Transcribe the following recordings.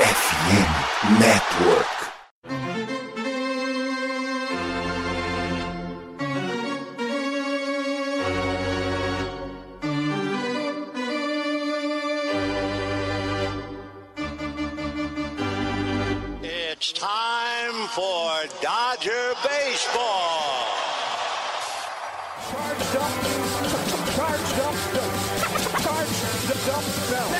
FM Network. It's time for Dodger Baseball. Charged up, charged up, charged up. Let's go,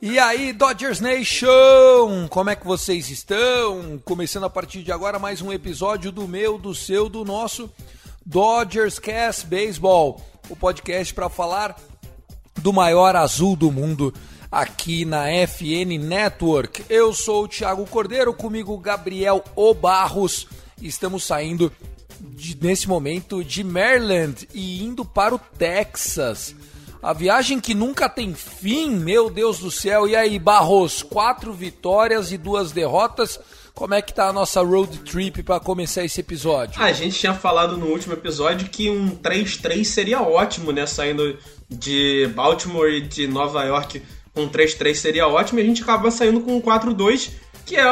E aí, Dodgers Nation! Como é que vocês estão? Começando a partir de agora mais um episódio do meu, do seu, do nosso Dodgers Cast Baseball, o podcast para falar do maior azul do mundo aqui na FN Network. Eu sou o Thiago Cordeiro, comigo Gabriel Obarros. Estamos saindo de- nesse momento de Maryland e indo para o Texas. A viagem que nunca tem fim, meu Deus do céu. E aí, Barros, quatro vitórias e duas derrotas. Como é que tá a nossa road trip para começar esse episódio? A gente tinha falado no último episódio que um 3-3 seria ótimo, né? Saindo de Baltimore e de Nova York com 3-3 seria ótimo. E a gente acaba saindo com um 4-2, que é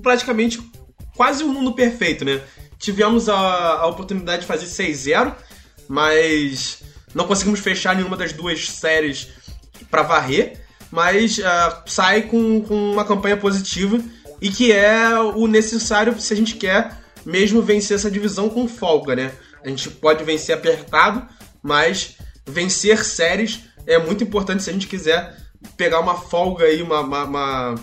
praticamente quase o mundo perfeito, né? Tivemos a, a oportunidade de fazer 6-0, mas não conseguimos fechar nenhuma das duas séries para varrer, mas ah, sai com, com uma campanha positiva e que é o necessário se a gente quer mesmo vencer essa divisão com folga, né? A gente pode vencer apertado, mas vencer séries é muito importante se a gente quiser pegar uma folga aí, uma, uma- uma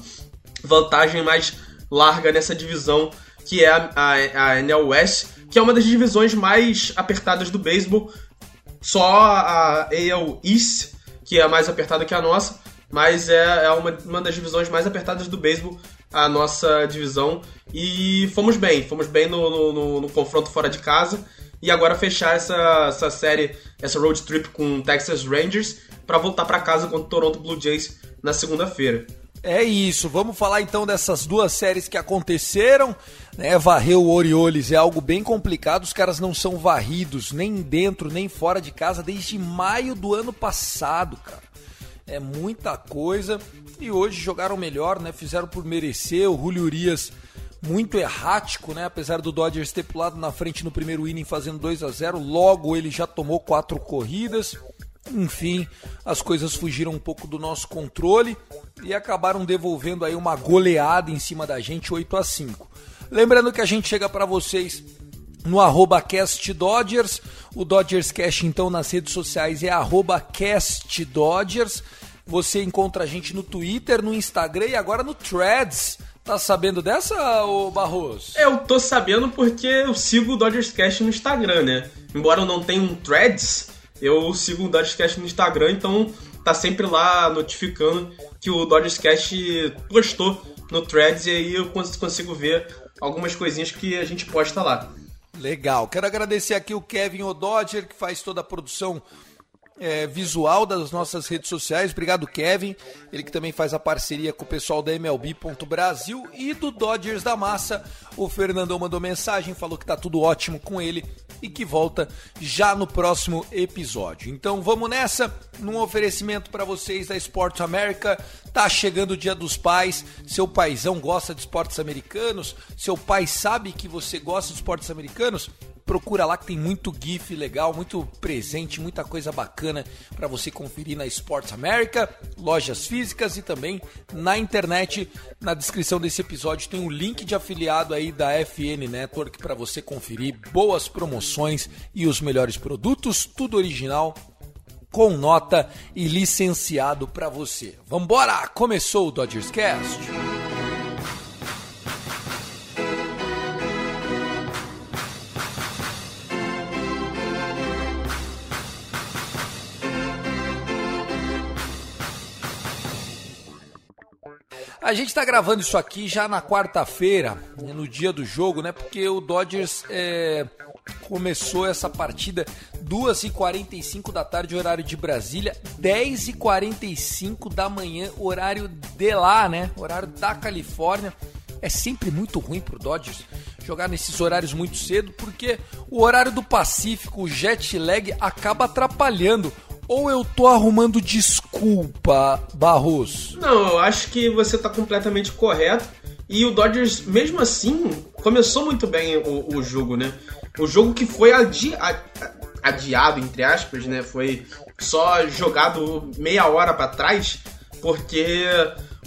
vantagem mais larga nessa divisão que é a, a, a NL West, que é uma das divisões mais apertadas do beisebol. Só a AL East, que é mais apertada que a nossa, mas é, é uma, uma das divisões mais apertadas do beisebol, a nossa divisão. E fomos bem, fomos bem no, no- no- no confronto fora de casa. E agora fechar essa, essa série, essa road trip com Texas Rangers, para voltar para casa contra o Toronto Blue Jays na segunda-feira. É isso, vamos falar então dessas duas séries que aconteceram. Né? Varrer o Orioles é algo bem complicado, os caras não são varridos nem dentro nem fora de casa desde maio do ano passado, cara. É muita coisa e hoje jogaram melhor, né? Fizeram por merecer. O Julio Urias muito errático, né? Apesar do Dodgers ter pulado na frente no primeiro inning fazendo 2 a 0, logo ele já tomou quatro corridas. Enfim, as coisas fugiram um pouco do nosso controle e acabaram devolvendo aí uma goleada em cima da gente, 8 a 5. Lembrando que a gente chega para vocês no arroba Cast Dodgers, o Dodgers Cast então nas redes sociais é arroba Cast Dodgers. Você encontra a gente no Twitter, no Instagram e agora no Threads. Tá sabendo dessa, ô Barros? Eu tô sabendo porque eu sigo o Dodgers Cast no Instagram, né? Embora eu não tenha um Threads, eu sigo o Dodgers Cast no Instagram, então tá sempre lá notificando que o Dodgers Cast postou no Threads e aí eu cons- consigo ver algumas coisinhas que a gente posta lá. Legal. Quero agradecer aqui o Kevin Ododger, que faz toda a produção é, visual das nossas redes sociais. Obrigado, Kevin. Ele que também faz a parceria com o pessoal da MLB.Brasil e do Dodgers da Massa. O Fernandão mandou mensagem, falou que tá tudo ótimo com ele e que volta já no próximo episódio. Então vamos nessa, num oferecimento para vocês da Sports America. Tá chegando o Dia dos Pais. Seu paizão gosta de esportes americanos? Seu pai sabe que você gosta de esportes americanos? Procura lá que tem muito GIF legal, muito presente, muita coisa bacana para você conferir na Sports America, lojas físicas e também na internet. Na descrição desse episódio tem um link de afiliado aí da FN Network para você conferir boas promoções e os melhores produtos, tudo original com nota e licenciado para você. Vambora! Começou o Dodgers Cast. A gente tá gravando isso aqui já na quarta-feira, né, no dia do jogo, né? Porque o Dodgers é, começou essa partida 2h45 da tarde, horário de Brasília, 10h45 da manhã, horário de lá, né? Horário da Califórnia. É sempre muito ruim pro Dodgers jogar nesses horários muito cedo, porque o horário do Pacífico, o jet lag, acaba atrapalhando. Ou eu tô arrumando desculpa, Barros? Não, eu acho que você tá completamente correto. E o Dodgers, mesmo assim, começou muito bem o, o jogo, né? O jogo que foi adi adiado, entre aspas, né? Foi só jogado meia hora para trás, porque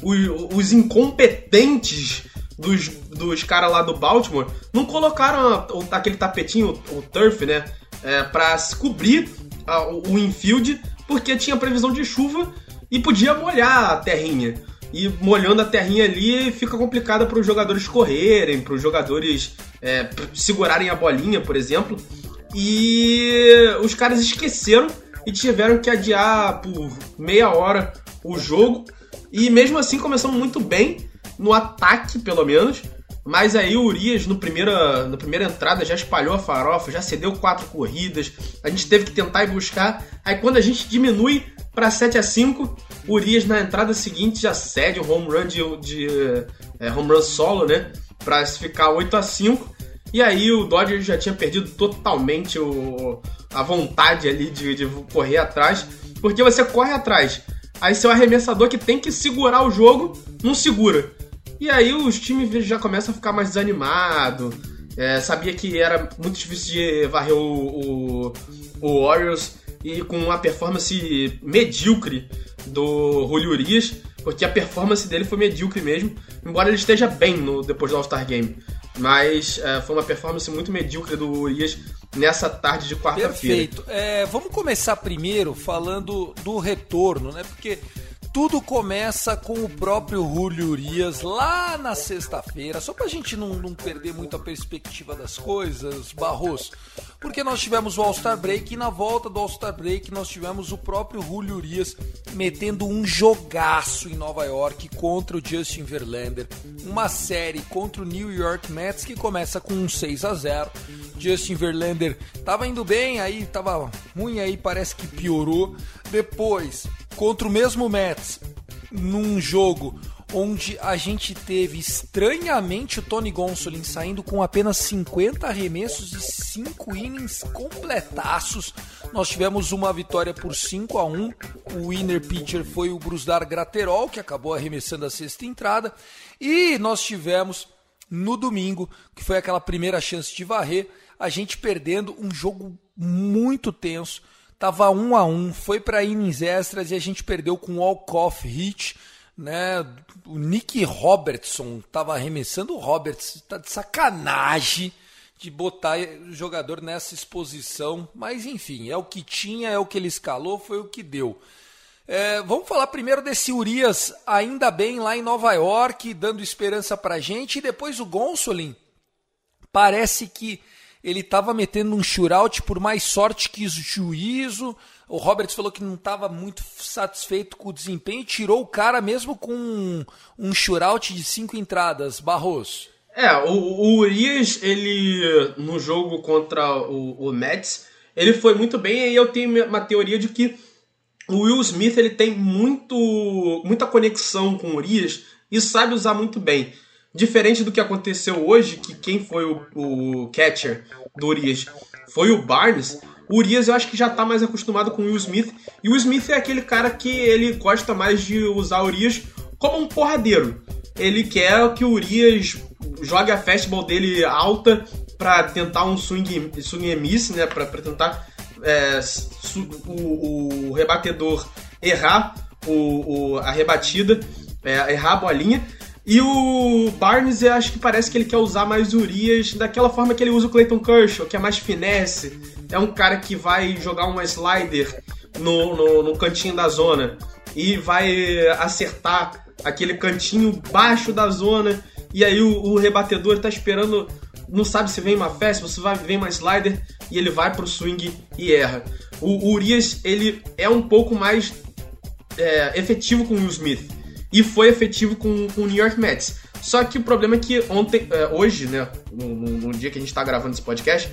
os, os incompetentes dos, dos caras lá do Baltimore não colocaram aquele tapetinho, o, turf, né? É, pra se cobrir o infield, porque tinha previsão de chuva e podia molhar a terrinha. E molhando a terrinha ali fica complicado para os jogadores correrem, para os jogadores é, segurarem a bolinha, por exemplo. E os caras esqueceram e tiveram que adiar por meia hora o jogo. E mesmo assim começamos muito bem no ataque, pelo menos. Mas aí o Urias, no primeira, na primeira entrada, já espalhou a farofa, já cedeu quatro corridas. A gente teve que tentar ir buscar. Aí quando a gente diminui para 7 a 5 o Urias na entrada seguinte já cede o home run de, de é, home run solo, né? Para ficar 8 a 5 E aí o Dodgers já tinha perdido totalmente o, a vontade ali de, de correr atrás. Porque você corre atrás. Aí seu arremessador que tem que segurar o jogo, não segura. E aí os times já começam a ficar mais desanimados. É, sabia que era muito difícil de varrer o, o, o Warriors e com uma performance medíocre do Julio Urias, porque a performance dele foi medíocre mesmo, embora ele esteja bem no, depois do All-Star Game. Mas é, foi uma performance muito medíocre do Urias nessa tarde de quarta-feira. Perfeito. É, vamos começar primeiro falando do retorno, né? Porque tudo começa com o próprio Julio Urias lá na sexta-feira, só pra gente não, não, perder muito a perspectiva das coisas, Barros, porque nós tivemos o All-Star Break e na volta do All-Star Break nós tivemos o próprio Julio Urias metendo um jogaço em Nova York contra o Justin Verlander, uma série contra o New York Mets que começa com um 6 a 0 Justin Verlander tava indo bem, aí tava ruim, aí parece que piorou. Depois, contra o mesmo Mets, num jogo onde a gente teve estranhamente o Tony Gonsolin saindo com apenas 50 arremessos e 5 innings completaços. Nós tivemos uma vitória por 5 a 1. O winner pitcher foi o Brusdar Graterol, que acabou arremessando a sexta entrada, e nós tivemos no domingo, que foi aquela primeira chance de varrer, a gente perdendo um jogo muito tenso Tava um a um, foi para innings extras e a gente perdeu com o walk-off hit, né? O Nick Robertson tava arremessando o Roberts, tá de sacanagem de botar o jogador nessa exposição, mas enfim, é o que tinha, é o que ele escalou, foi o que deu. É, vamos falar primeiro desse Urias, ainda bem lá em Nova York, dando esperança pra gente, e depois o Gonsolin. Parece que ele estava metendo um shootout por mais sorte que juízo. O Roberts falou que não estava muito satisfeito com o desempenho, tirou o cara mesmo com um, um shootout de cinco entradas. Barros. É, o, o Urias, ele no jogo contra o, o Mets, ele foi muito bem e eu tenho uma teoria de que o Will Smith ele tem muito, muita conexão com o Urias e sabe usar muito bem. Diferente do que aconteceu hoje, que quem foi o, o catcher do Urias foi o Barnes, o Urias eu acho que já tá mais acostumado com o Will Smith. E o Smith é aquele cara que ele gosta mais de usar o Urias como um porradeiro. Ele quer que o Urias jogue a fastball dele alta para tentar um swing, swing and miss, né? Pra, pra tentar é, o, o, rebatedor errar o, o a rebatida, é, errar a bolinha. E o Barnes, eu acho que parece que ele quer usar mais Urias daquela forma que ele usa o Clayton Kershaw, que é mais finesse. É um cara que vai jogar uma slider no, no, no cantinho da zona e vai acertar aquele cantinho baixo da zona. E aí o, o rebatedor tá esperando, não sabe se vem uma festa, se vai vem uma slider e ele vai pro swing e erra. O, o Urias ele é um pouco mais é, efetivo com o Will Smith e foi efetivo com, com o New York Mets. Só que o problema é que ontem, é, hoje, né, no, no, no, dia que a gente tá gravando esse podcast,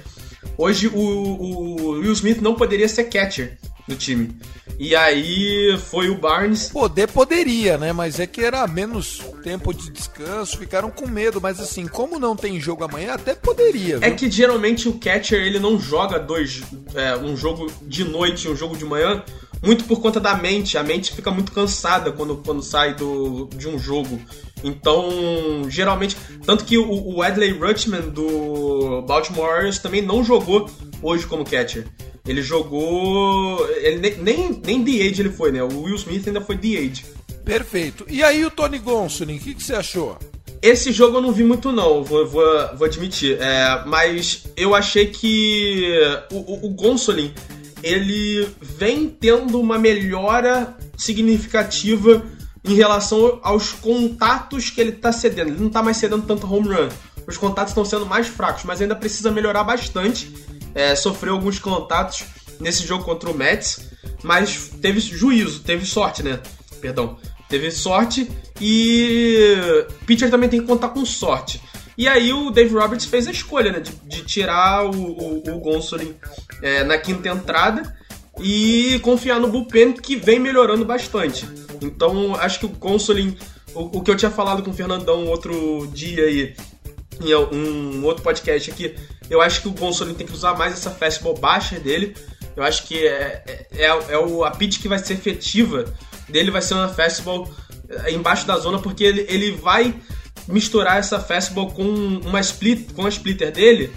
hoje o, o Will Smith não poderia ser catcher do time. E aí foi o Barnes. Poder poderia, né? Mas é que era menos tempo de descanso, ficaram com medo. Mas assim, como não tem jogo amanhã, até poderia. É viu? É que geralmente o catcher ele não joga dois, é, um jogo de noite e um jogo de manhã, muito por conta da mente. A mente fica muito cansada quando, quando sai do, de um jogo. Então, geralmente. Tanto que o, o Adley Rutschman do Baltimore Orioles também não jogou hoje como catcher. Ele jogou. Ele nem, nem DH ele foi, né? O Will Smith ainda foi DH. Perfeito. E aí o Tony Gonsolin, o que, que, você achou? Esse jogo eu não vi muito, não, vou, vou, vou admitir. É, mas eu achei que o, o, o Gonsolin ele vem tendo uma melhora significativa em relação aos contatos que ele está cedendo. Ele não está mais cedendo tanto home run. Os contatos estão sendo mais fracos, mas ainda precisa melhorar bastante. É, sofreu alguns contatos nesse jogo contra o Mets, mas teve juízo, teve sorte, né? Perdão. Teve sorte e pitcher também tem que contar com sorte. E aí o Dave Roberts fez a escolha, né? De, de tirar o, o, o Gonsolin é, na quinta entrada e confiar no bullpen que vem melhorando bastante. Então acho que o Gonsolin, o, o que eu tinha falado com o Fernandão outro dia aí, em um outro podcast aqui, eu acho que o Gonsolin tem que usar mais essa fastball baixa dele. Eu acho que é, é, é, é o, a pitch que vai ser efetiva dele vai ser uma fastball é, embaixo da zona, porque ele, ele vai misturar essa fastball com uma split, com a splitter dele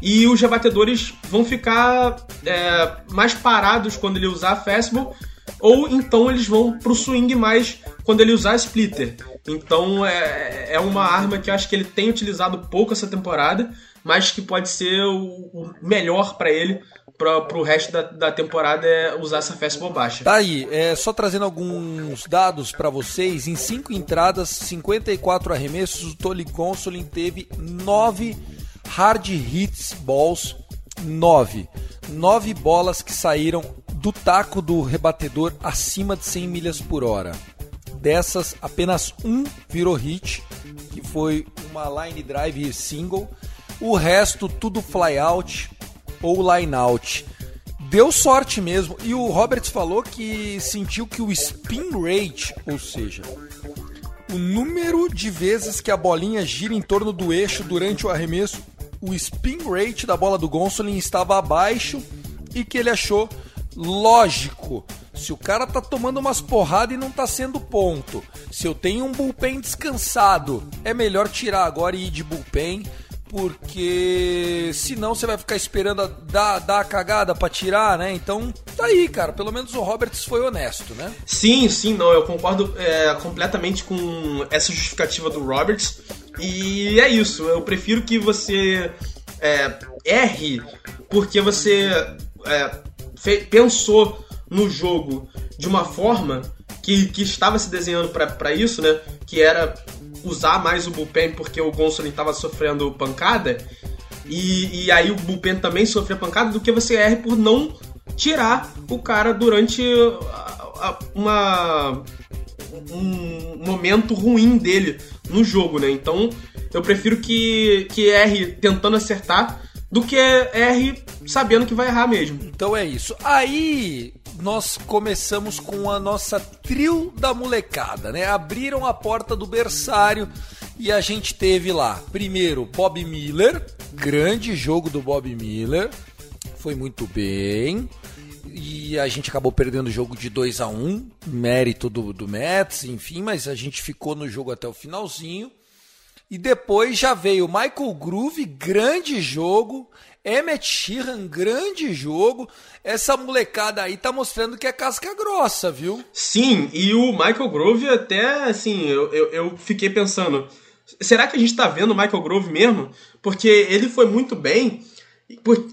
e os rebatedores vão ficar é, mais parados quando ele usar a fastball ou então eles vão pro swing mais quando ele usar a splitter. Então é, é uma arma que eu acho que ele tem utilizado pouco essa temporada, mas que pode ser o, o melhor para ele para o resto da, da, temporada é usar essa fastball baixa. Tá aí, é, só trazendo alguns dados para vocês. Em 5 entradas, 54 arremessos, o Tolly Gonsolin teve 9 hard hits balls, 9. 9 bolas que saíram do taco do rebatedor acima de 100 milhas por hora. Dessas, apenas um virou hit, que foi uma line drive single. O resto, tudo fly out ou line out. Deu sorte mesmo. E o Roberts falou que sentiu que o spin rate, ou seja, o número de vezes que a bolinha gira em torno do eixo durante o arremesso, o spin rate da bola do Gonsolin estava abaixo e que ele achou lógico. Se o cara tá tomando umas porradas e não tá sendo ponto, se eu tenho um bullpen descansado, é melhor tirar agora e ir de bullpen, porque senão você vai ficar esperando a dar, dar a cagada para tirar, né? Então, tá aí, cara. Pelo menos o Roberts foi honesto, né? Sim, sim, não. Eu concordo é, completamente com essa justificativa do Roberts. E é isso. Eu prefiro que você é, erre porque você é, pensou no jogo de uma forma que, que estava se desenhando para isso, né? Que era usar mais o bullpen porque o Gonsolin estava sofrendo pancada. E, e aí o bullpen também sofreu pancada do que você erre por não tirar o cara durante uma um momento ruim dele no jogo, né? Então eu prefiro que, que erre tentando acertar do que erre sabendo que vai errar mesmo. Então é isso. Aí nós começamos com a nossa trio da molecada, né? Abriram a porta do berçário e a gente teve lá, primeiro, Bob Miller, grande jogo do Bob Miller, foi muito bem. E a gente acabou perdendo o jogo de 2 a 1 um, mérito do, do Mets, enfim, mas a gente ficou no jogo até o finalzinho. E depois já veio Michael Groove, grande jogo. Emmett Sheehan, grande jogo. Essa molecada aí tá mostrando que é casca grossa, viu? Sim, e o Michael Grove até, assim, eu, eu, eu fiquei pensando, será que a gente tá vendo o Michael Grove mesmo? Porque ele foi muito bem,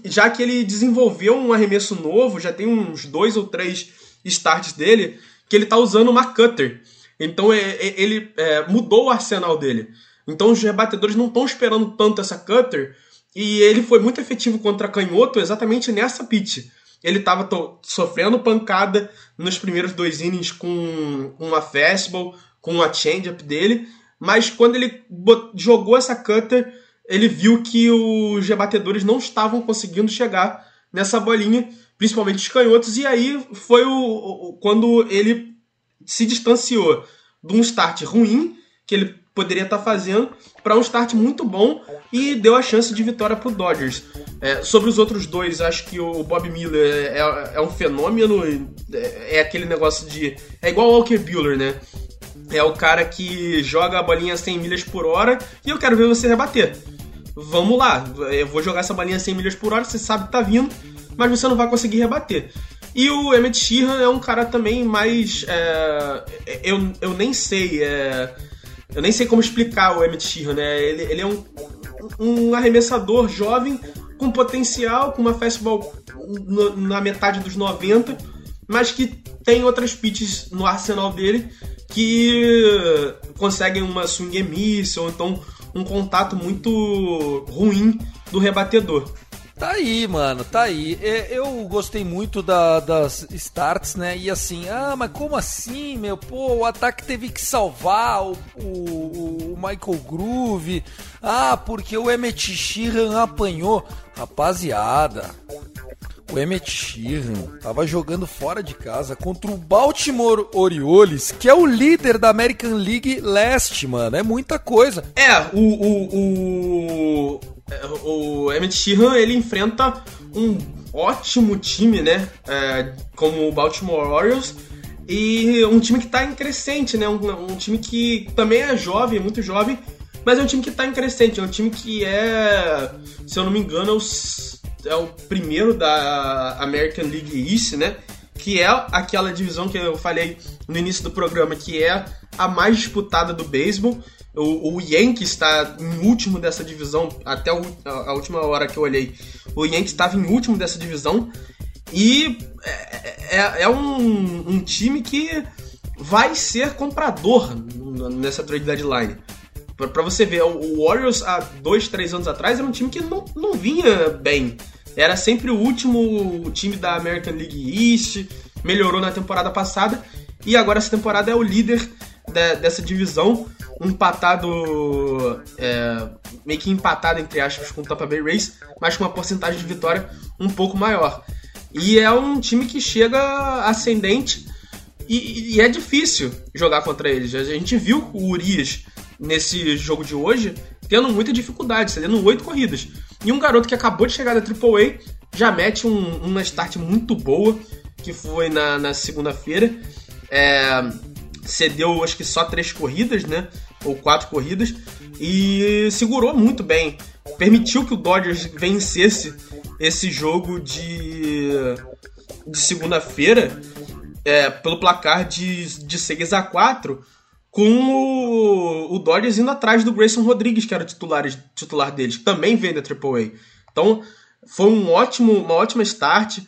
já que ele desenvolveu um arremesso novo, já tem uns dois ou três starts dele, que ele tá usando uma cutter. Então é, é, ele é, mudou o arsenal dele. Então os rebatedores não estão esperando tanto essa cutter e ele foi muito efetivo contra canhoto exatamente nessa pitch. Ele estava sofrendo pancada nos primeiros dois innings com uma fastball, com a change-up dele, mas quando ele jogou essa cutter, ele viu que os rebatedores não estavam conseguindo chegar nessa bolinha, principalmente os canhotos, e aí foi o, o quando ele se distanciou de um start ruim que ele poderia estar tá fazendo para um start muito bom e deu a chance de vitória para o Dodgers. É, sobre os outros dois, acho que o Bob Miller é, é, um fenômeno, é, é, aquele negócio de. É igual o Walker Buehler, né? É o cara que joga a bolinha 100 milhas por hora e eu quero ver você rebater. Vamos lá, eu vou jogar essa bolinha 100 milhas por hora, você sabe que tá vindo, mas você não vai conseguir rebater. E o Emmett Sheehan é um cara também mais. É, eu, eu nem sei. É, eu nem sei como explicar o Emmett Sheehan, né? Ele, ele é um, um arremessador jovem com potencial, com uma fastball na metade dos 90, mas que tem outras pitches no arsenal dele que conseguem uma swing and miss, ou então um contato muito ruim do rebatedor. Tá aí, mano, tá aí. Eu gostei muito da, das starts, né? E assim, ah, mas como assim, meu? Pô, o ataque teve que salvar o, o, o Michael Groove. Ah, porque o Emmett Sheehan apanhou. Rapaziada, o Emmett Sheehan tava jogando fora de casa contra o Baltimore Orioles, que é o líder da American League Leste, mano. É muita coisa. É, o, o, o, o Emmett Sheehan, ele enfrenta um ótimo time, né? É, como o Baltimore Orioles. E um time que está em crescente, né? Um, um, time que também é jovem, muito jovem, mas é um time que está em crescente. É um time que é, se eu não me engano, é o, é o primeiro da American League East, né? Que é aquela divisão que eu falei no início do programa, que é a mais disputada do beisebol. O, o Yankees está em último dessa divisão, até o, a, a, última hora que eu olhei. O Yankees estava em último dessa divisão. E é, é, é um, um, time que vai ser comprador nessa trade deadline. Para você ver, o Warriors há dois, três anos atrás era um time que não, não vinha bem. Era sempre o último time da American League East, melhorou na temporada passada e agora essa temporada é o líder de, dessa divisão empatado, é, meio que empatado entre aspas com o Tampa Bay Rays, mas com uma porcentagem de vitória um pouco maior. E é um time que chega ascendente e, e é difícil jogar contra eles. A gente viu o Urias nesse jogo de hoje tendo muita dificuldade, cedendo oito corridas. E um garoto que acabou de chegar da AAA já mete um, uma start muito boa, que foi na, na segunda-feira. É, cedeu acho que só três corridas, né? Ou quatro corridas. E segurou muito bem. Permitiu que o Dodgers vencesse esse jogo de, de segunda-feira é, pelo placar de, de 6 a 4 com o, o Dodgers indo atrás do Grayson Rodrigues, que era o titular, titular deles, que também veio da AAA. Então, foi um ótimo, uma ótima start,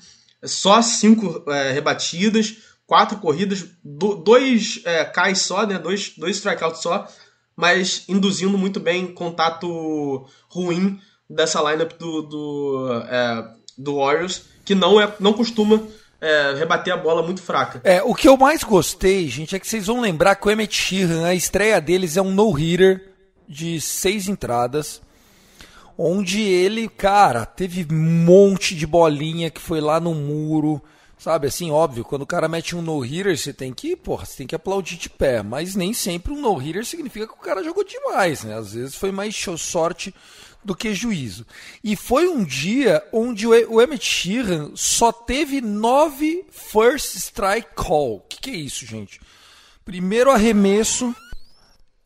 só cinco é, rebatidas, quatro corridas, do, dois é, só, né? Dois, dois strikeouts só, mas induzindo muito bem contato ruim dessa lineup do, do, é, do Warriors, que não, é, não costuma é, rebater a bola muito fraca. É, o que eu mais gostei, gente, é que vocês vão lembrar que o Emmett Sheehan, a estreia deles é um no-hitter de seis entradas, onde ele, cara, teve um monte de bolinha que foi lá no muro, Sabe, assim, óbvio, quando o cara mete um no-hitter, você tem que, porra, você tem que aplaudir de pé. Mas nem sempre um no-hitter significa que o cara jogou demais, né? Às vezes foi mais sorte do que juízo. E foi um dia onde o Emmett Sheehan só teve nove first strike call. O que, que é isso, gente? Primeiro arremesso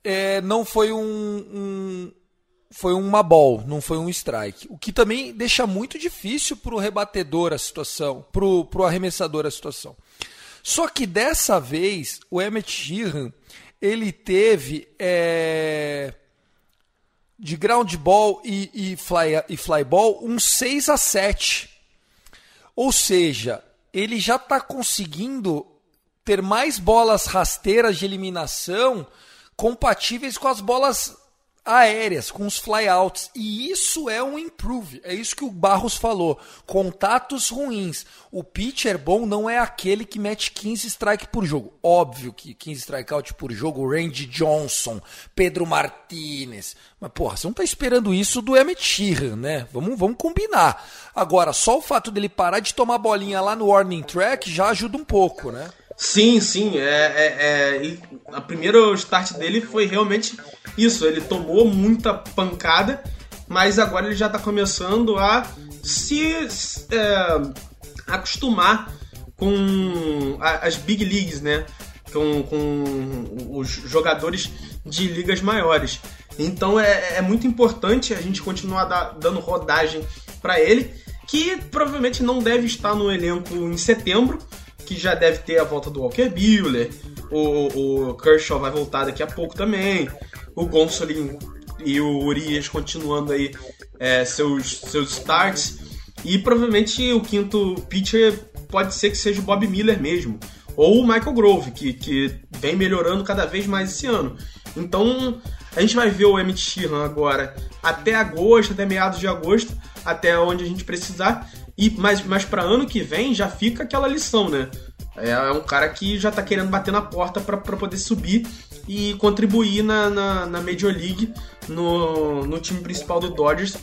é, não foi um, um foi uma ball, não foi um strike. O que também deixa muito difícil para o rebatedor a situação, para o arremessador a situação. Só que dessa vez, o Emmett Sheehan, ele teve é, de ground ball e, e, fly, e fly ball um 6 a 7. Ou seja, ele já está conseguindo ter mais bolas rasteiras de eliminação compatíveis com as bolas aéreas, com os flyouts. E isso é um improve. É isso que o Barros falou. Contatos ruins. O pitcher bom não é aquele que mete 15 strike por jogo. Óbvio que 15 strikeout por jogo, Randy Johnson, Pedro Martinez. Mas, porra, você não tá esperando isso do Emmett Sheehan, né? Vamos, vamos combinar. Agora, só o fato dele parar de tomar bolinha lá no warning track já ajuda um pouco, né? Sim, sim. É, é, é, a primeira start dele foi realmente isso. Ele tomou muita pancada, mas agora ele já está começando a se é, acostumar com as big leagues, né? Com, com os jogadores de ligas maiores. Então é, é muito importante a gente continuar da, dando rodagem para ele, que provavelmente não deve estar no elenco em setembro que já deve ter a volta do Walker Buehler, o, o Kershaw vai voltar daqui a pouco também, o Gonsolin e o Urias continuando aí é, seus, seus starts, e provavelmente o quinto pitcher pode ser que seja o Bob Miller mesmo, ou o Michael Grove, que, que vem melhorando cada vez mais esse ano. Então a gente vai ver o Emmett Sheehan agora até agosto, até meados de agosto, até onde a gente precisar. E, mas mas para ano que vem já fica aquela lição, né? É, é um cara que já tá querendo bater na porta para poder subir e contribuir na, na, na, Major League, no, no time principal do Dodgers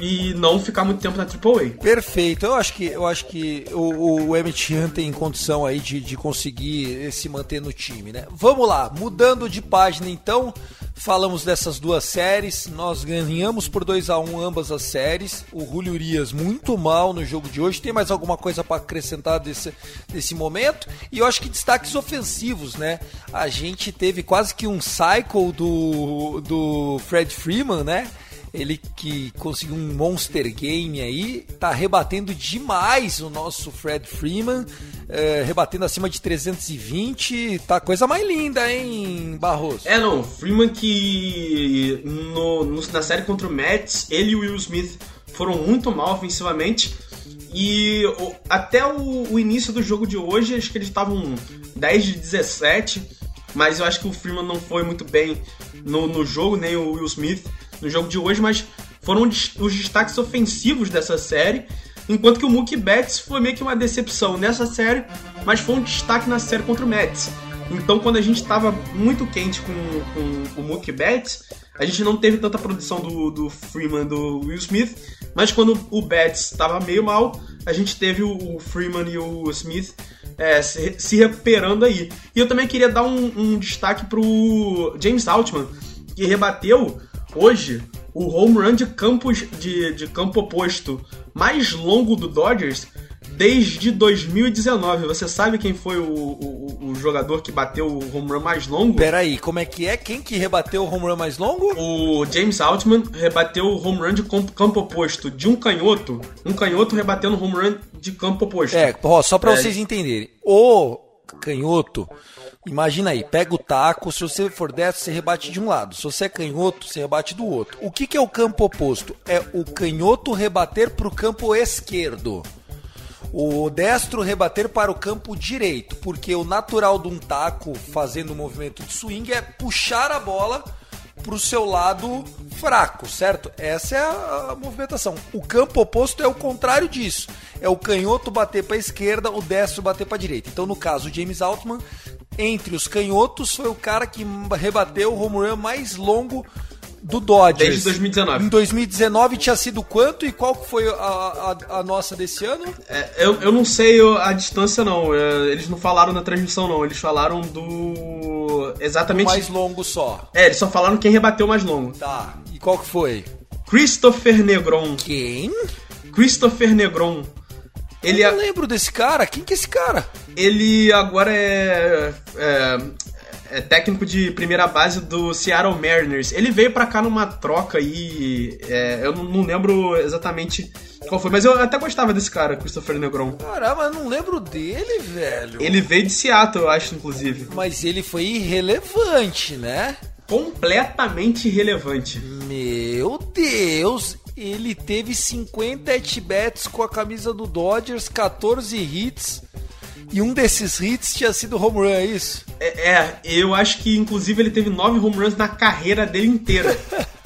e não ficar muito tempo na AAA. Perfeito. Eu acho que, eu acho que o, o Emmett Sheehan tem condição aí de, de conseguir se manter no time, né? Vamos lá, mudando de página então. Falamos dessas duas séries, nós ganhamos por 2 a 1 um ambas as séries. O Julio Urias muito mal no jogo de hoje. Tem mais alguma coisa para acrescentar desse, desse momento? E eu acho que destaques ofensivos, né? A gente teve quase que um cycle do, do Fred Freeman, né? Ele que conseguiu um monster game aí, tá rebatendo demais o nosso Fred Freeman, é, rebatendo acima de 320, tá coisa mais linda, hein, Barroso? É, não, Freeman que no, na série contra o Mets, ele e o Will Smith foram muito mal ofensivamente. E até o, o, início do jogo de hoje, acho que eles estavam 10 de 17, mas eu acho que o Freeman não foi muito bem no, no jogo, nem o Will Smith no jogo de hoje, mas foram os destaques ofensivos dessa série. Enquanto que o Mookie Betts foi meio que uma decepção nessa série, mas foi um destaque na série contra o Mets. Então, quando a gente estava muito quente com, com o Mookie Betts, a gente não teve tanta produção do, do Freeman do Will Smith, mas quando o Betts estava meio mal, a gente teve o, o Freeman e o Smith é, se, se, recuperando aí. E eu também queria dar um, um destaque pro James Altman, que rebateu hoje o home run de, campos, de, de campo oposto mais longo do Dodgers desde 2019. Você sabe quem foi o, o, o, jogador que bateu o home run mais longo? Peraí, como é que é? Quem que rebateu o home run mais longo? O James Altman rebateu o home run de campo, oposto de um canhoto. Um canhoto rebatendo o home run de campo oposto. É, ó, só pra é. vocês entenderem. O canhoto Imagina aí, pega o taco, se você for destro, você rebate de um lado. Se você é canhoto, você rebate do outro. O que, que é o campo oposto? É o canhoto rebater para o campo esquerdo. O destro rebater para o campo direito, porque o natural de um taco fazendo o um movimento de swing é puxar a bola para o seu lado fraco, certo? Essa é a, movimentação. O campo oposto é o contrário disso. É o canhoto bater para a esquerda, o destro bater para a direita. Então, no caso, o James Altman entre os canhotos, foi o cara que rebateu o home run mais longo do Dodgers. Desde 2019. Em 2019 tinha sido quanto e qual foi a, a, a nossa desse ano? É, eu, eu não sei a distância, não. É, eles não falaram na transmissão, não. Eles falaram do. Exatamente. O mais longo só. É, eles só falaram quem rebateu mais longo. Tá. E qual que foi? Christopher Negron. Quem? Christopher Negron. Ele eu não lembro desse cara. Quem que é esse cara? Ele agora é, é, é técnico de primeira base do Seattle Mariners. Ele veio para cá numa troca aí. É, eu não lembro exatamente qual foi, mas eu até gostava desse cara, Christopher Negron. Caramba, eu não lembro dele, velho. Ele veio de Seattle, eu acho, inclusive. Mas ele foi irrelevante, né? Completamente irrelevante. Meu Deus, ele teve 50 at-bats com a camisa do Dodgers, 14 hits. E um desses hits tinha sido home run, é isso? É, é eu acho que inclusive ele teve 9 home runs na carreira dele inteira.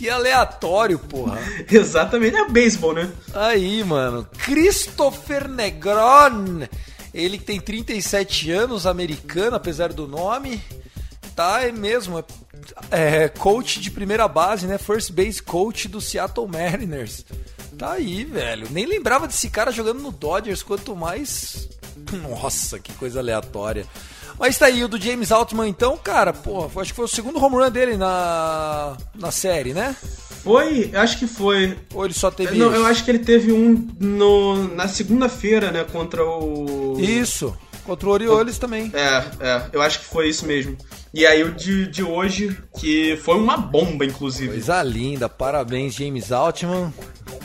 Que aleatório, porra. Exatamente, é beisebol, né? Aí, mano. Christopher Negron. Ele tem 37 anos, americano, apesar do nome. Tá, é mesmo. É coach de primeira base, né? First base coach do Seattle Mariners. Tá aí, velho. Nem lembrava desse cara jogando no Dodgers, quanto mais. Nossa, que coisa aleatória. Mas tá aí, o do James Altman, então, cara, pô, acho que foi o segundo home run dele na, na série, né? Foi, acho que foi. Ou ele só teve. Não, isso? eu acho que ele teve um no, na segunda-feira, né? Contra o. Isso, contra o Orioles também. É, é, eu acho que foi isso mesmo. E aí o de, de hoje, que foi uma bomba, inclusive. Coisa linda, parabéns, James Altman.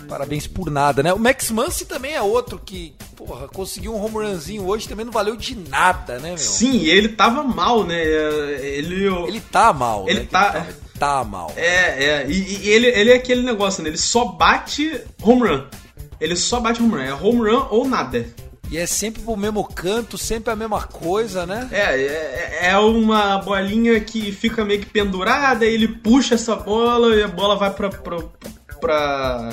Parabéns por nada, né? O Max Muncy também é outro que, porra, conseguiu um home runzinho hoje, também não valeu de nada, né, meu? Sim, ele tava mal, né? Ele. Ele tá mal, Ele né? tá- tá mal. É, é. E, e ele, ele é aquele negócio, né? Ele só bate home run. Ele só bate home run. É home run ou nada. E é sempre pro mesmo canto, sempre a mesma coisa, né? É, é, é uma bolinha que fica meio que pendurada, ele puxa essa bola e a bola vai pra, pra, pra,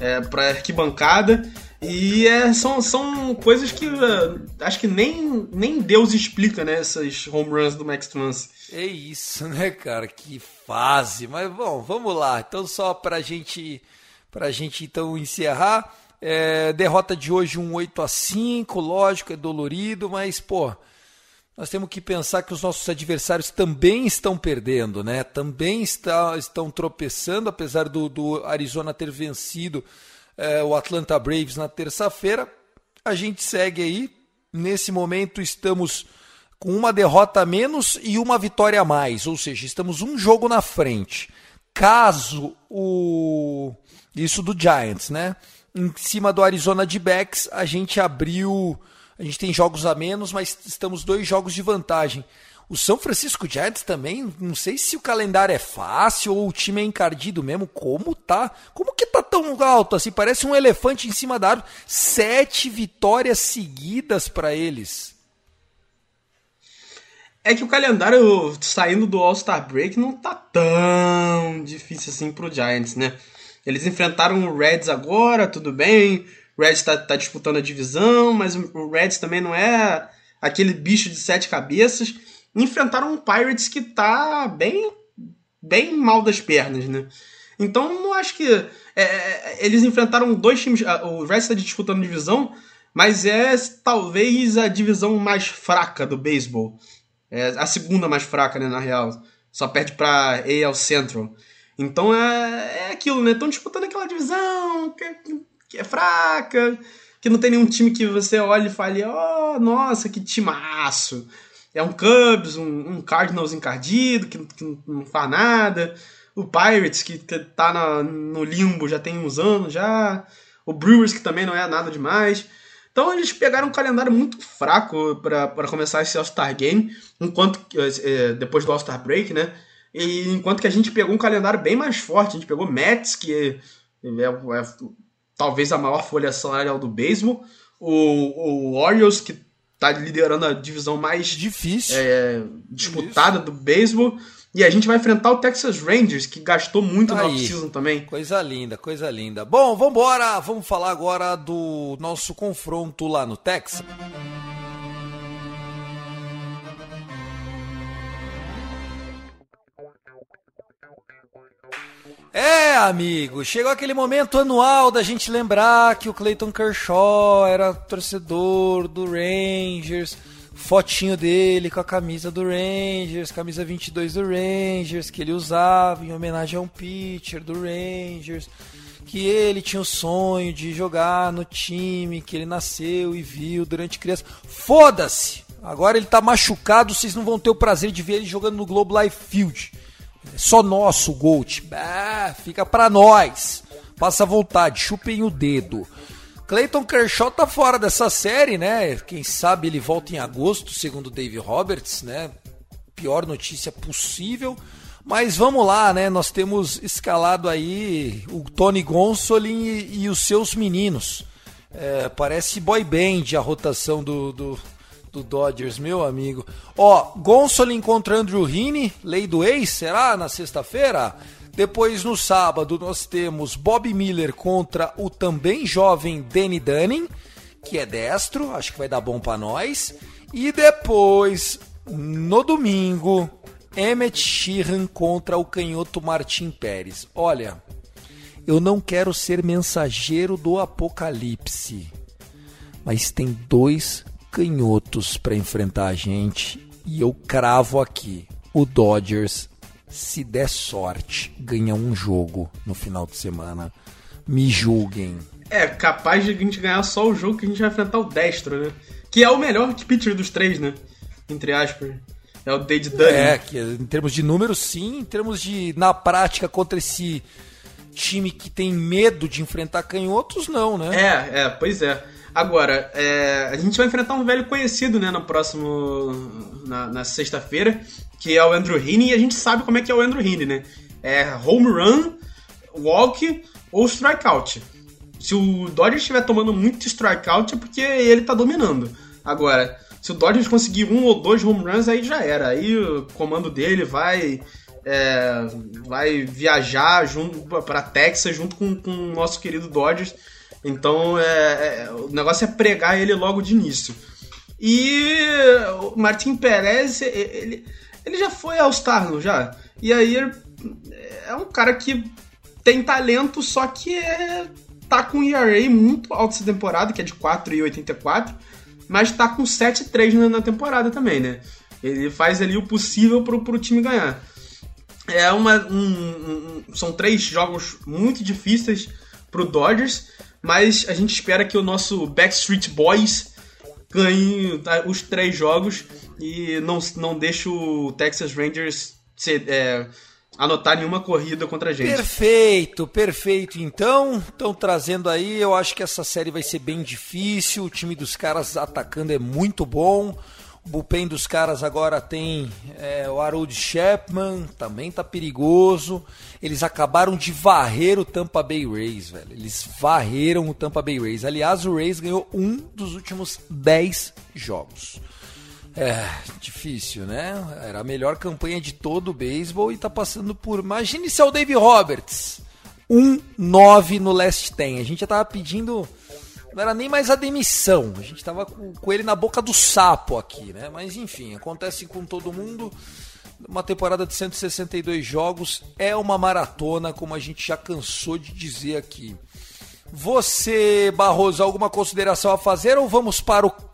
é, pra arquibancada. E é, são, são coisas que uh, acho que nem, nem Deus explica, né? Essas home runs do Max Muncy. É isso, né, cara? Que fase. Mas bom, vamos lá. Então só pra gente, pra gente então encerrar, é, derrota de hoje um 8 a 5, lógico, é dolorido, mas pô, nós temos que pensar que os nossos adversários também estão perdendo, né? Também está, estão tropeçando, apesar do, do Arizona ter vencido é, o Atlanta Braves na terça-feira. A gente segue aí. Nesse momento estamos com uma derrota a menos e uma vitória a mais, ou seja, estamos um jogo na frente. Caso o isso do Giants, né? Em cima do Arizona D-backs, a gente abriu, a gente tem jogos a menos, mas estamos dois jogos de vantagem. O São Francisco Giants também, não sei se o calendário é fácil ou o time é encardido mesmo. Como tá? Como que tá tão alto assim? Parece um elefante em cima da árvore. Sete vitórias seguidas para eles. É que o calendário saindo do All-Star Break não tá tão difícil assim pro Giants, né? Eles enfrentaram o Reds agora, tudo bem. O Reds tá, tá disputando a divisão, mas o Reds também não é aquele bicho de sete cabeças. Enfrentaram um Pirates que tá bem, bem mal das pernas, né? Então não acho que. é, é, eles enfrentaram dois times. ah, O Reds está disputando divisão, mas é talvez a divisão mais fraca do beisebol. É a segunda mais fraca, né, na real. Só perde pra AL Central. Então é, é aquilo, né? Estão disputando aquela divisão que, que é fraca, que não tem nenhum time que você olhe e fale, oh, nossa, que timaço. É um Cubs, um, um Cardinals encardido, que, que não faz nada. O Pirates, que, que tá na- no limbo já tem uns anos já. O Brewers, que também não é nada demais. Então eles pegaram um calendário muito fraco para começar esse All-Star Game, enquanto eh, depois do All-Star Break, né? E enquanto que a gente pegou um calendário bem mais forte, a gente pegou Mets, que é, é- é talvez a maior folha salarial do beisebol, o, o Orioles, que tá liderando a divisão mais Difícil. é, disputada do beisebol, e a gente vai enfrentar o Texas Rangers, que gastou muito Tá na off-season também. Coisa linda, coisa linda. Bom, vamos embora. Vamos falar agora do nosso confronto lá no Texas. É, amigo, chegou aquele momento anual da gente lembrar que o Clayton Kershaw era torcedor do Rangers, fotinho dele com a camisa do Rangers, camisa 22 do Rangers, que ele usava em homenagem a um pitcher do Rangers, que ele tinha o sonho de jogar no time que ele nasceu e viu durante criança. Foda-se! Agora ele tá machucado, vocês não vão ter o prazer de ver ele jogando no Globe Life Field. Só nosso, Gold. Ah, fica pra nós. Passa vontade, chupem o dedo. Clayton Kershaw tá fora dessa série, né? Quem sabe ele volta em agosto, segundo Dave Roberts, né? Pior notícia possível. Mas vamos lá, né? Nós temos escalado aí o Tony Gonsolin e, e os seus meninos. É, parece boy band a rotação do, do, do Dodgers, meu amigo. Ó, Gonsolin contra Andrew Heaney, lei do ex, será? Na sexta-feira? Depois, no sábado, nós temos Bob Miller contra o também jovem Danny Dunning, que é destro, acho que vai dar bom para nós. E depois, no domingo, Emmett Sheehan contra o canhoto Martin Pérez. Olha, eu não quero ser mensageiro do apocalipse, mas tem dois canhotos para enfrentar a gente e eu cravo aqui: o Dodgers se der sorte, ganha um jogo no final de semana. Me julguem. É, capaz de a gente ganhar só o jogo que a gente vai enfrentar o Destro, né? Que é o melhor pitcher dos três, né? Entre aspas. É o Dade Dunning. É, que em termos de números, sim. Em termos de, na prática, contra esse time que tem medo de enfrentar canhotos, não, né? É, é, pois é. Agora, é, a gente vai enfrentar um velho conhecido, né, no próximo. na, na sexta-feira, que é o Andrew Heaney, e a gente sabe como é que é o Andrew Heaney, né? É home run, walk ou strikeout. Se o Dodgers estiver tomando muito strikeout é porque ele tá dominando. Agora, se o Dodgers conseguir um ou dois home runs, aí já era. Aí o comando dele vai é, vai viajar junto para Texas junto com, com o nosso querido Dodgers então é, é, o negócio é pregar ele logo de início. E o Martin Perez, ele, ele já foi All-Star, não já? E aí é um cara que tem talento, só que é, tá com um ERA muito alto essa temporada, que é de 4,84, mas tá com 7,3 na, na temporada também, né? Ele faz ali o possível pro, pro time ganhar. É uma, um, um, são três jogos muito difíceis pro Dodgers, mas a gente espera que o nosso Backstreet Boys ganhe tá, os três jogos e não, não deixe o Texas Rangers ser, é, anotar nenhuma corrida contra a gente. Perfeito, perfeito. Então, estão trazendo aí, eu acho que essa série vai ser bem difícil. O time dos caras atacando é muito bom. Bullpen dos caras agora tem é, o Harold Chapman, também tá perigoso. Eles acabaram de varrer o Tampa Bay Rays, velho. Eles varreram o Tampa Bay Rays. Aliás, o Rays ganhou um dos últimos 10 jogos. É, difícil, né? Era a melhor campanha de todo o beisebol e tá passando por. Imagine se é o Dave Roberts. 1-9 no Last 10. A gente já tava pedindo não era nem mais a demissão. A gente tava com, com ele na boca do sapo aqui, né? Mas enfim, acontece com todo mundo. Uma temporada de 162 jogos é uma maratona, como a gente já cansou de dizer aqui. Você, Barroso, alguma consideração a fazer ou vamos para o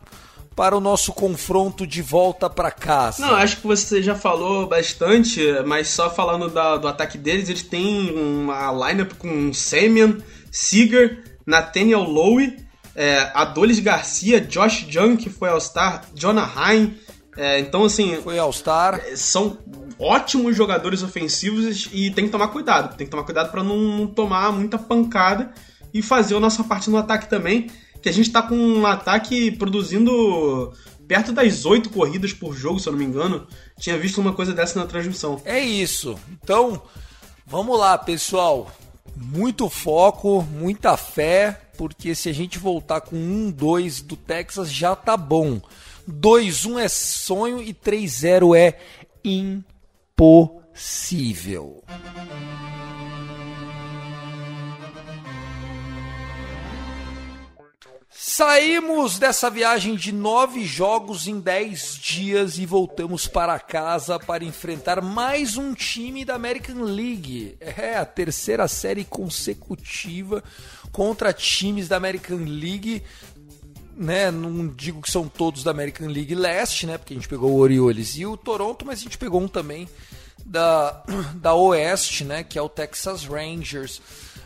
para o nosso confronto de volta para casa? Não, acho que você já falou bastante, mas só falando da, do ataque deles, eles têm uma lineup com Semian, Seager, Nathaniel Lowe é, Adolis Garcia, Josh Jung, que foi All-Star, Jonah Hine. É, então, assim. Foi All-Star. É, são ótimos jogadores ofensivos e tem que tomar cuidado. Tem que tomar cuidado para não tomar muita pancada e fazer a nossa parte no ataque também. Que a gente tá com um ataque produzindo perto das oito corridas por jogo, se eu não me engano. Tinha visto uma coisa dessa na transmissão. É isso. Então, vamos lá, pessoal. Muito foco, muita fé porque se a gente voltar com 1-2 do Texas já tá bom. 2-1 é sonho e 3-0 é impossível. Saímos dessa viagem de nove jogos em dez dias e voltamos para casa para enfrentar mais um time da American League. É a terceira série consecutiva contra times da American League. Né, não digo que são todos da American League Leste, né, porque a gente pegou o Orioles e o Toronto, mas a gente pegou um também da, da Oeste, né, que é o Texas Rangers.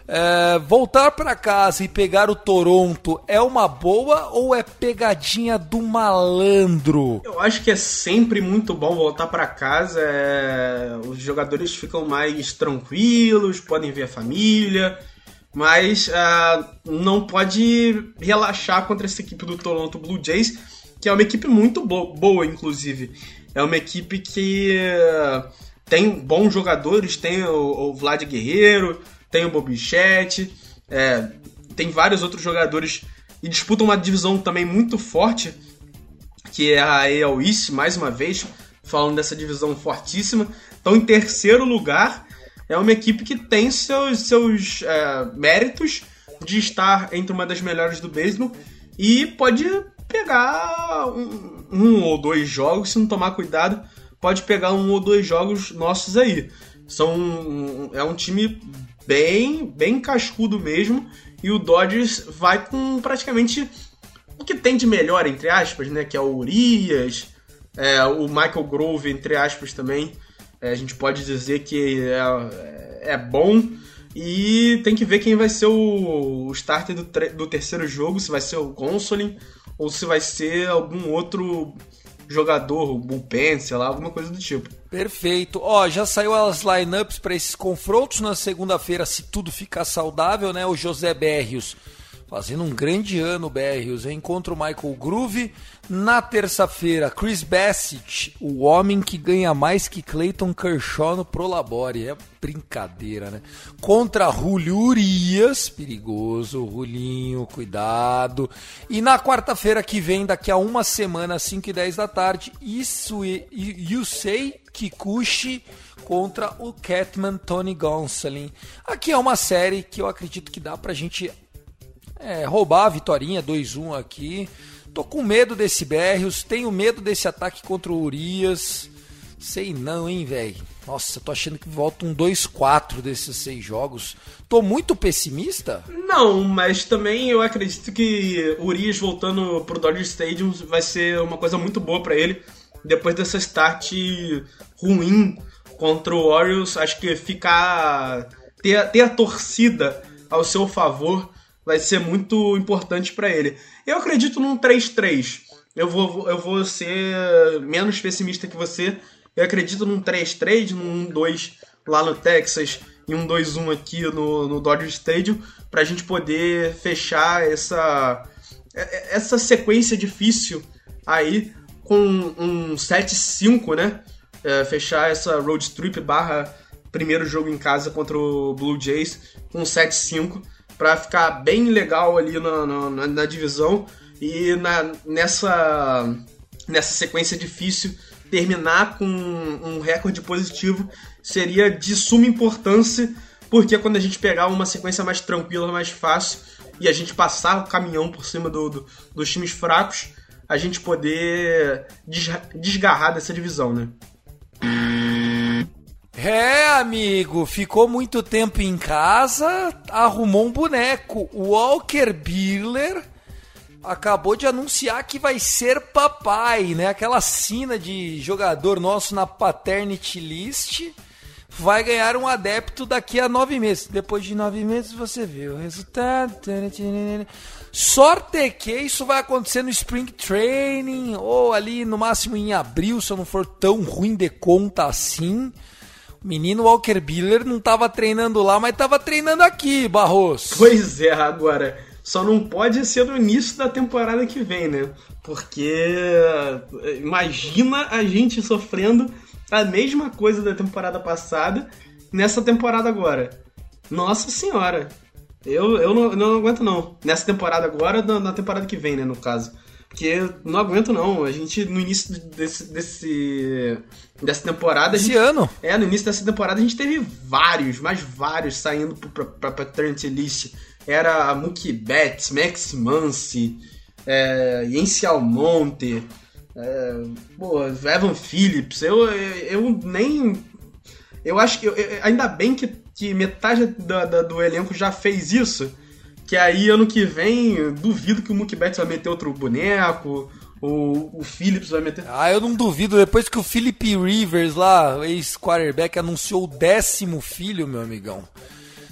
É, voltar para casa e pegar o Toronto é uma boa ou é pegadinha do malandro? Eu acho que é sempre muito bom voltar para casa. É... Os jogadores ficam mais tranquilos, podem ver a família, mas uh, não pode relaxar contra essa equipe do Toronto Blue Jays, que é uma equipe muito bo boa, inclusive. É uma equipe que uh, tem bons jogadores, tem o, o Vlad Guerreiro tem o Bobichette, é, tem vários outros jogadores e disputam uma divisão também muito forte, que é a AL East, mais uma vez, falando dessa divisão fortíssima. Estão em terceiro lugar é uma equipe que tem seus, seus é, méritos de estar entre uma das melhores do beisebol e pode pegar um, um, ou dois jogos, se não tomar cuidado, pode pegar um ou dois jogos nossos aí. São, é um time bem, bem cascudo mesmo e o Dodgers vai com praticamente o que tem de melhor, entre aspas, né? Que é o Urias, é, o Michael Grove, entre aspas, também. É, a gente pode dizer que é, é, bom. E tem que ver quem vai ser o, starter do, do terceiro jogo, se vai ser o Gonsolin ou se vai ser algum outro jogador, o bullpen, sei lá, alguma coisa do tipo. Perfeito. Ó, já saiu as lineups para esses confrontos na segunda-feira, se tudo ficar saudável, né? O José Berrios fazendo um grande ano, Berrios. Encontra o Michael Groove. Na terça-feira, Chris Bassett, o homem que ganha mais que Clayton Kershaw no Prolabore. É brincadeira, né? Contra Julio Urias, perigoso, Rulinho, cuidado. E na quarta-feira que vem, daqui a uma semana, 5 e 10 da tarde, isso Yusei Kikuchi contra o Catman Tony Gonsolin. Aqui é uma série que eu acredito que dá pra gente é, roubar a vitória 2-1 aqui. Tô com medo desse Berrios, tenho medo desse ataque contra o Urias. Sei não, hein, velho. Nossa, tô achando que volta um 2-4 desses seis jogos. Tô muito pessimista? Não, mas também eu acredito que o Urias voltando pro Dodger Stadium vai ser uma coisa muito boa para ele. Depois dessa start ruim contra o Orioles, acho que ficar. ter, ter a torcida ao seu favor vai ser muito importante para ele. Eu acredito num 3-3. Eu vou, eu vou ser menos pessimista que você. Eu acredito num 3-3, num 1-2 lá no Texas e um 2-1 aqui no, no Dodger Stadium para a gente poder fechar essa, essa sequência difícil aí com um 7-5, né? É, fechar essa road trip barra primeiro jogo em casa contra o Blue Jays com 7-5 para ficar bem legal ali na, na, na divisão e na, nessa, nessa sequência difícil terminar com um recorde positivo seria de suma importância, porque quando a gente pegar uma sequência mais tranquila, mais fácil, e a gente passar o caminhão por cima do, do, dos times fracos, a gente poder desgarrar dessa divisão, né? É, amigo, ficou muito tempo em casa, arrumou um boneco. O Walker Buehler acabou de anunciar que vai ser papai, né? Aquela cena de jogador nosso na paternity list vai ganhar um adepto daqui a nove meses. Depois de nove meses você vê o resultado. Sorte que isso vai acontecer no Spring Training ou ali no máximo em abril, se eu não for tão ruim de conta assim. Menino Walker Biller não estava treinando lá, mas estava treinando aqui, Barros. Pois é, agora. Só não pode ser no início da temporada que vem, né? Porque imagina a gente sofrendo a mesma coisa da temporada passada nessa temporada agora. Nossa senhora. Eu, eu não, não aguento não. Nessa temporada agora, na temporada que vem, né, no caso. Porque não aguento não. A gente, no início desse, desse dessa temporada. Esse gente, ano? É, no início dessa temporada a gente teve vários, mais vários saindo pra, pra, pra Paternity List. Era Mookie Betts, Max Muncy, é, Yency Almonte, é, pô, Evan Phillips. Eu, eu, eu nem. Eu acho que. Eu, ainda bem que, que metade da, da, do elenco já fez isso que aí ano que vem, duvido que o Mookie Betts vai meter outro boneco, o, o Phillips vai meter. Ah, eu não duvido. Depois que o Philip Rivers lá, ex-quarterback, anunciou o décimo filho, meu amigão.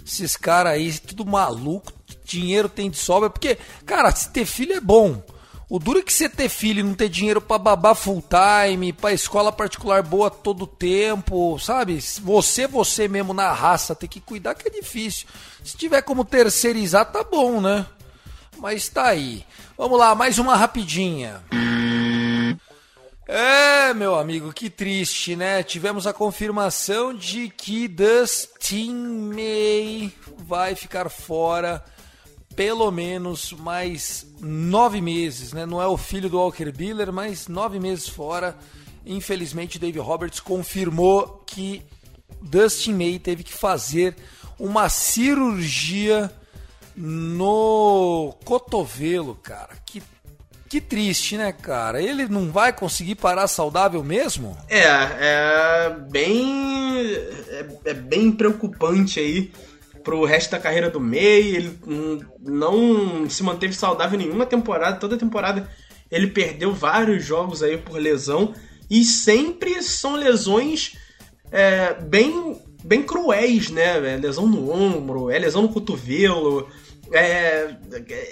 Esses caras aí, tudo maluco, dinheiro tem de sobra. Porque, cara, se ter filho é bom. O duro é que você ter filho e não ter dinheiro para babar full time, pra escola particular boa todo tempo, sabe? Você, você mesmo na raça, ter que cuidar que é difícil. Se tiver como terceirizar, tá bom, né? Mas tá aí. Vamos lá, mais uma rapidinha. É, meu amigo, que triste, né? Tivemos a confirmação de que Dustin May vai ficar fora pelo menos mais nove meses, né? Não é o filho do Walker Buehler, mas nove meses fora. Infelizmente, Dave Roberts confirmou que Dustin May teve que fazer uma cirurgia no cotovelo, cara. Que, que triste, né, cara? Ele não vai conseguir parar saudável mesmo? É, é bem. É, é bem preocupante aí pro resto da carreira do May. Ele não se manteve saudável nenhuma temporada, toda temporada ele perdeu vários jogos aí por lesão. E sempre são lesões é, bem, bem cruéis, né? É lesão no ombro, é lesão no cotovelo. É,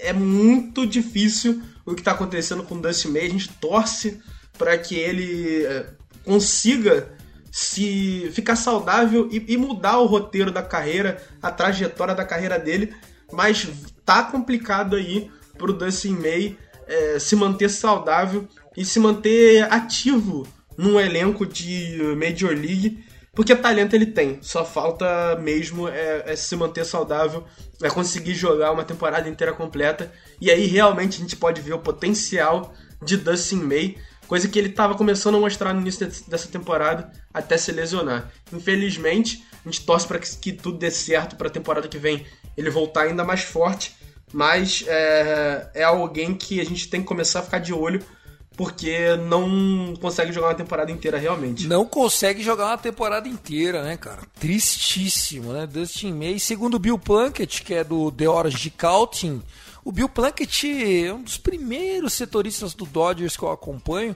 é muito difícil o que está acontecendo com o Dusty May. A gente torce para que ele é, consiga se ficar saudável e, e, mudar o roteiro da carreira, a trajetória da carreira dele. Mas tá complicado aí pro Dustin May é, se manter saudável e se manter ativo num elenco de Major League, porque talento ele tem, só falta mesmo é, é, se manter saudável, é conseguir jogar uma temporada inteira completa, e aí realmente a gente pode ver o potencial de Dustin May, coisa que ele estava começando a mostrar no início dessa temporada até se lesionar. Infelizmente, a gente torce para que, que, tudo dê certo para a temporada que vem ele voltar ainda mais forte, mas é, é alguém que a gente tem que começar a ficar de olho porque não consegue jogar uma temporada inteira realmente. Não consegue jogar uma temporada inteira, né, cara? Tristíssimo, né? Dustin May, segundo Bill Plunkett, que é do The Orange Counting, o Bill Plunkett é um dos primeiros setoristas do Dodgers que eu acompanho.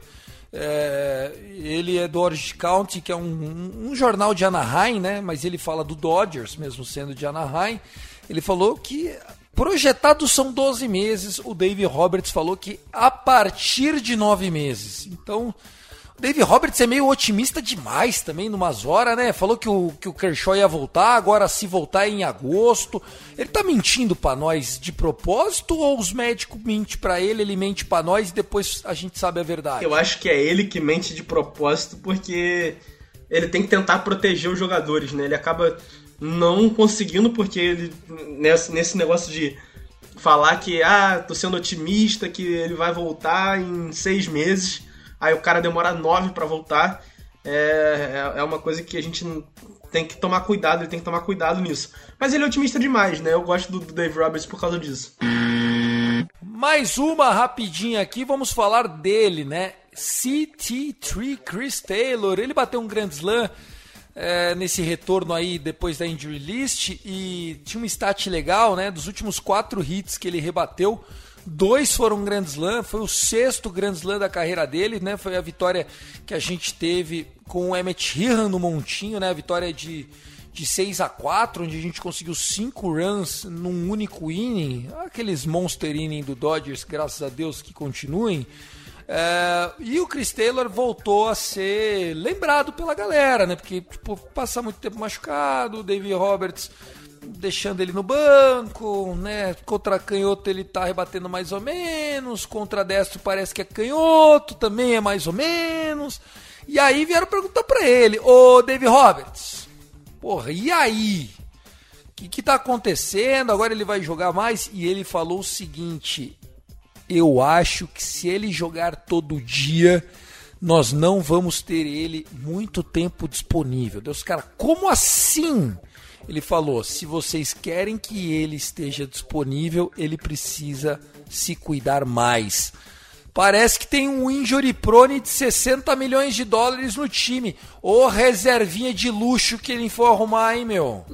É, ele é do Orange County, que é um, um, jornal de Anaheim, né? Mas ele fala do Dodgers, mesmo sendo de Anaheim. Ele falou que Projetados são 12 meses, o Dave Roberts falou que a partir de 9 meses. Então, o Dave Roberts é meio otimista demais também, numas horas, né? Falou que o, que o Kershaw ia voltar, agora se voltar é em agosto. Ele tá mentindo para nós de propósito ou os médicos mentem para ele, ele mente para nós e depois a gente sabe a verdade? Eu acho que é ele que mente de propósito porque ele tem que tentar proteger os jogadores, né? Ele acaba não conseguindo, porque ele, nesse, nesse negócio de falar que, ah, tô sendo otimista, que ele vai voltar em seis meses, aí o cara demora nove para voltar, é, é, é uma coisa que a gente tem que tomar cuidado, ele tem que tomar cuidado nisso. Mas ele é otimista demais, né? Eu gosto do, do Dave Roberts por causa disso. Mais uma rapidinha aqui, vamos falar dele, né? CT3 Chris Taylor, ele bateu um Grand Slam é, nesse retorno aí depois da injury list e tinha um stat legal, né? Dos últimos quatro hits que ele rebateu, dois foram Grand Slam, foi o sexto Grand Slam da carreira dele, né? Foi a vitória que a gente teve com o Emmett Hearn no montinho, né? A vitória de de 6 a 4, onde a gente conseguiu 5 runs num único inning, aqueles monster inning do Dodgers, graças a Deus que continuem. É, e o Chris Taylor voltou a ser lembrado pela galera, né? Porque, tipo, passar muito tempo machucado, o David Roberts deixando ele no banco, né? Contra canhoto ele tá rebatendo mais ou menos, contra destro parece que é canhoto, também é mais ou menos. E aí vieram perguntar para ele, ô David Roberts, porra, e aí? O que, que tá acontecendo? Agora ele vai jogar mais? E ele falou o seguinte: eu acho que se ele jogar todo dia, nós não vamos ter ele muito tempo disponível. Deus, cara, como assim? Ele falou: se vocês querem que ele esteja disponível, ele precisa se cuidar mais. Parece que tem um injury prone de 60 milhões de dólares no time. Ô reservinha de luxo que ele for arrumar, hein, meu?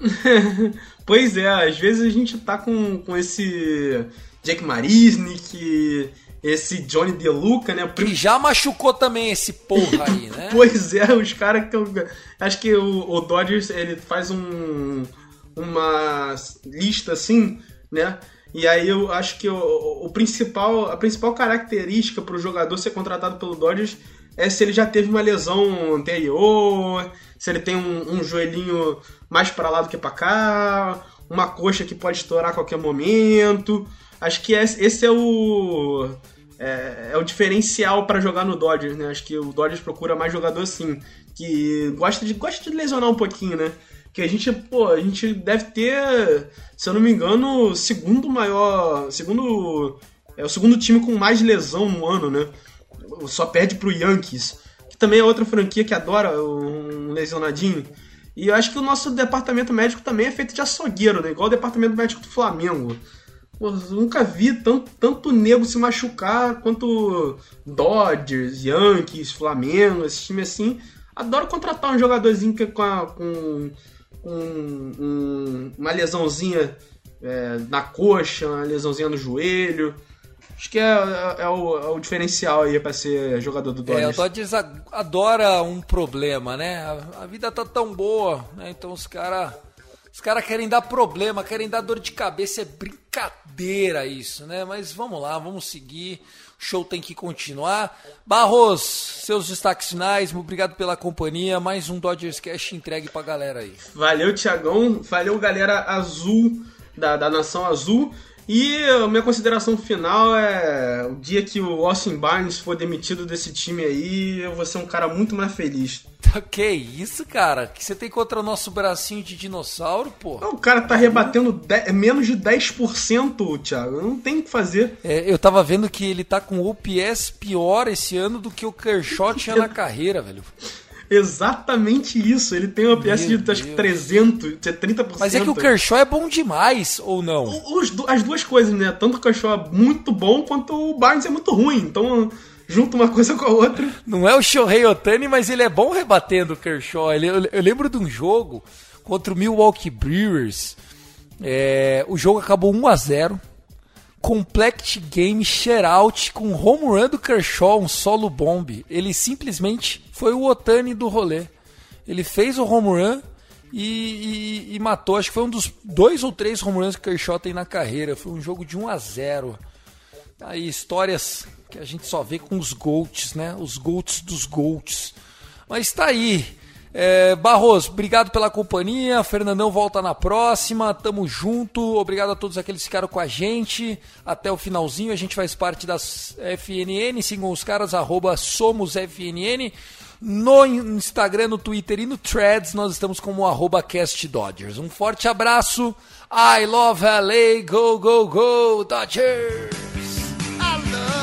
pois é, às vezes a gente tá com, com esse Jack Marisnik, esse Johnny DeLuca, né? Que já machucou também esse porra aí, né? pois é, os caras que eu... Acho que o, o Dodgers, ele faz um... Uma lista assim, né? E aí eu acho que o, o principal, a principal característica para o jogador ser contratado pelo Dodgers é se ele já teve uma lesão anterior, se ele tem um, um joelhinho mais para lá do que para cá, uma coxa que pode estourar a qualquer momento. Acho que esse é o. É, é o diferencial para jogar no Dodgers, né? Acho que o Dodgers procura mais jogador assim, que gosta de, gosta de lesionar um pouquinho, né? Que a gente, pô, a gente deve ter, se eu não me engano, o segundo maior. Segundo. É o segundo time com mais lesão no ano, né? Só perde pro Yankees, que também é outra franquia que adora um lesionadinho. E eu acho que o nosso departamento médico também é feito de açougueiro, né? Igual o departamento médico do Flamengo. Pô, nunca vi tanto, tanto nego se machucar quanto Dodgers, Yankees, Flamengo, esse time assim. Adoro contratar um jogadorzinho que com, a, com, com um, uma lesãozinha é, na coxa, uma lesãozinha no joelho. Acho que é, é, é, o, é o, diferencial aí para ser jogador do Dodgers. É, o Dodgers adora um problema, né? A, a vida tá tão boa, né? Então os caras os cara querem dar problema, querem dar dor de cabeça. É brincadeira isso, né? Mas vamos lá, vamos seguir. O show tem que continuar. Barros, seus destaques finais. Obrigado pela companhia. Mais um Dodgers Cash entregue pra galera aí. Valeu, Tiagão. Valeu, galera azul da, da Nação Azul. E a minha consideração final é o dia que o Austin Barnes for demitido desse time aí, eu vou ser um cara muito mais feliz. Que isso, cara? que você tem contra o nosso bracinho de dinossauro, pô? O cara tá rebatendo 10, menos de 10%, Thiago. Não tem o que fazer. É, eu tava vendo que ele tá com OPS pior esse ano do que o Kershaw tinha na carreira, velho exatamente isso. Ele tem uma PS de acho que 300, 30%. Mas é que o Kershaw é bom demais, ou não? Os, as duas coisas, né? Tanto o Kershaw é muito bom, quanto o Barnes é muito ruim. Então, junta uma coisa com a outra. Não é o Shohei Otani, mas ele é bom rebatendo o Kershaw. Ele, eu, eu, lembro de um jogo contra o Milwaukee Brewers. É, o jogo acabou 1 a 0 Complect Game Shoutout com home run do Kershaw, um solo bomb. Ele simplesmente foi o Otani do rolê. Ele fez o home run e, e, e, matou. Acho que foi um dos dois ou três home runs que o Kershaw tem na carreira. Foi um jogo de 1 a 0 Aí histórias que a gente só vê com os GOATs, né? Os GOATs dos GOATs. Mas tá aí. É, Barros, obrigado pela companhia. Fernandão volta na próxima. Tamo junto. Obrigado a todos aqueles que ficaram com a gente até o finalzinho. A gente faz parte das FNN. Sigam os caras, arroba SomosFNN no Instagram, no Twitter e no Threads. Nós estamos como arroba castdodgers. Um forte abraço. I love LA. Go, go, go, Dodgers! I love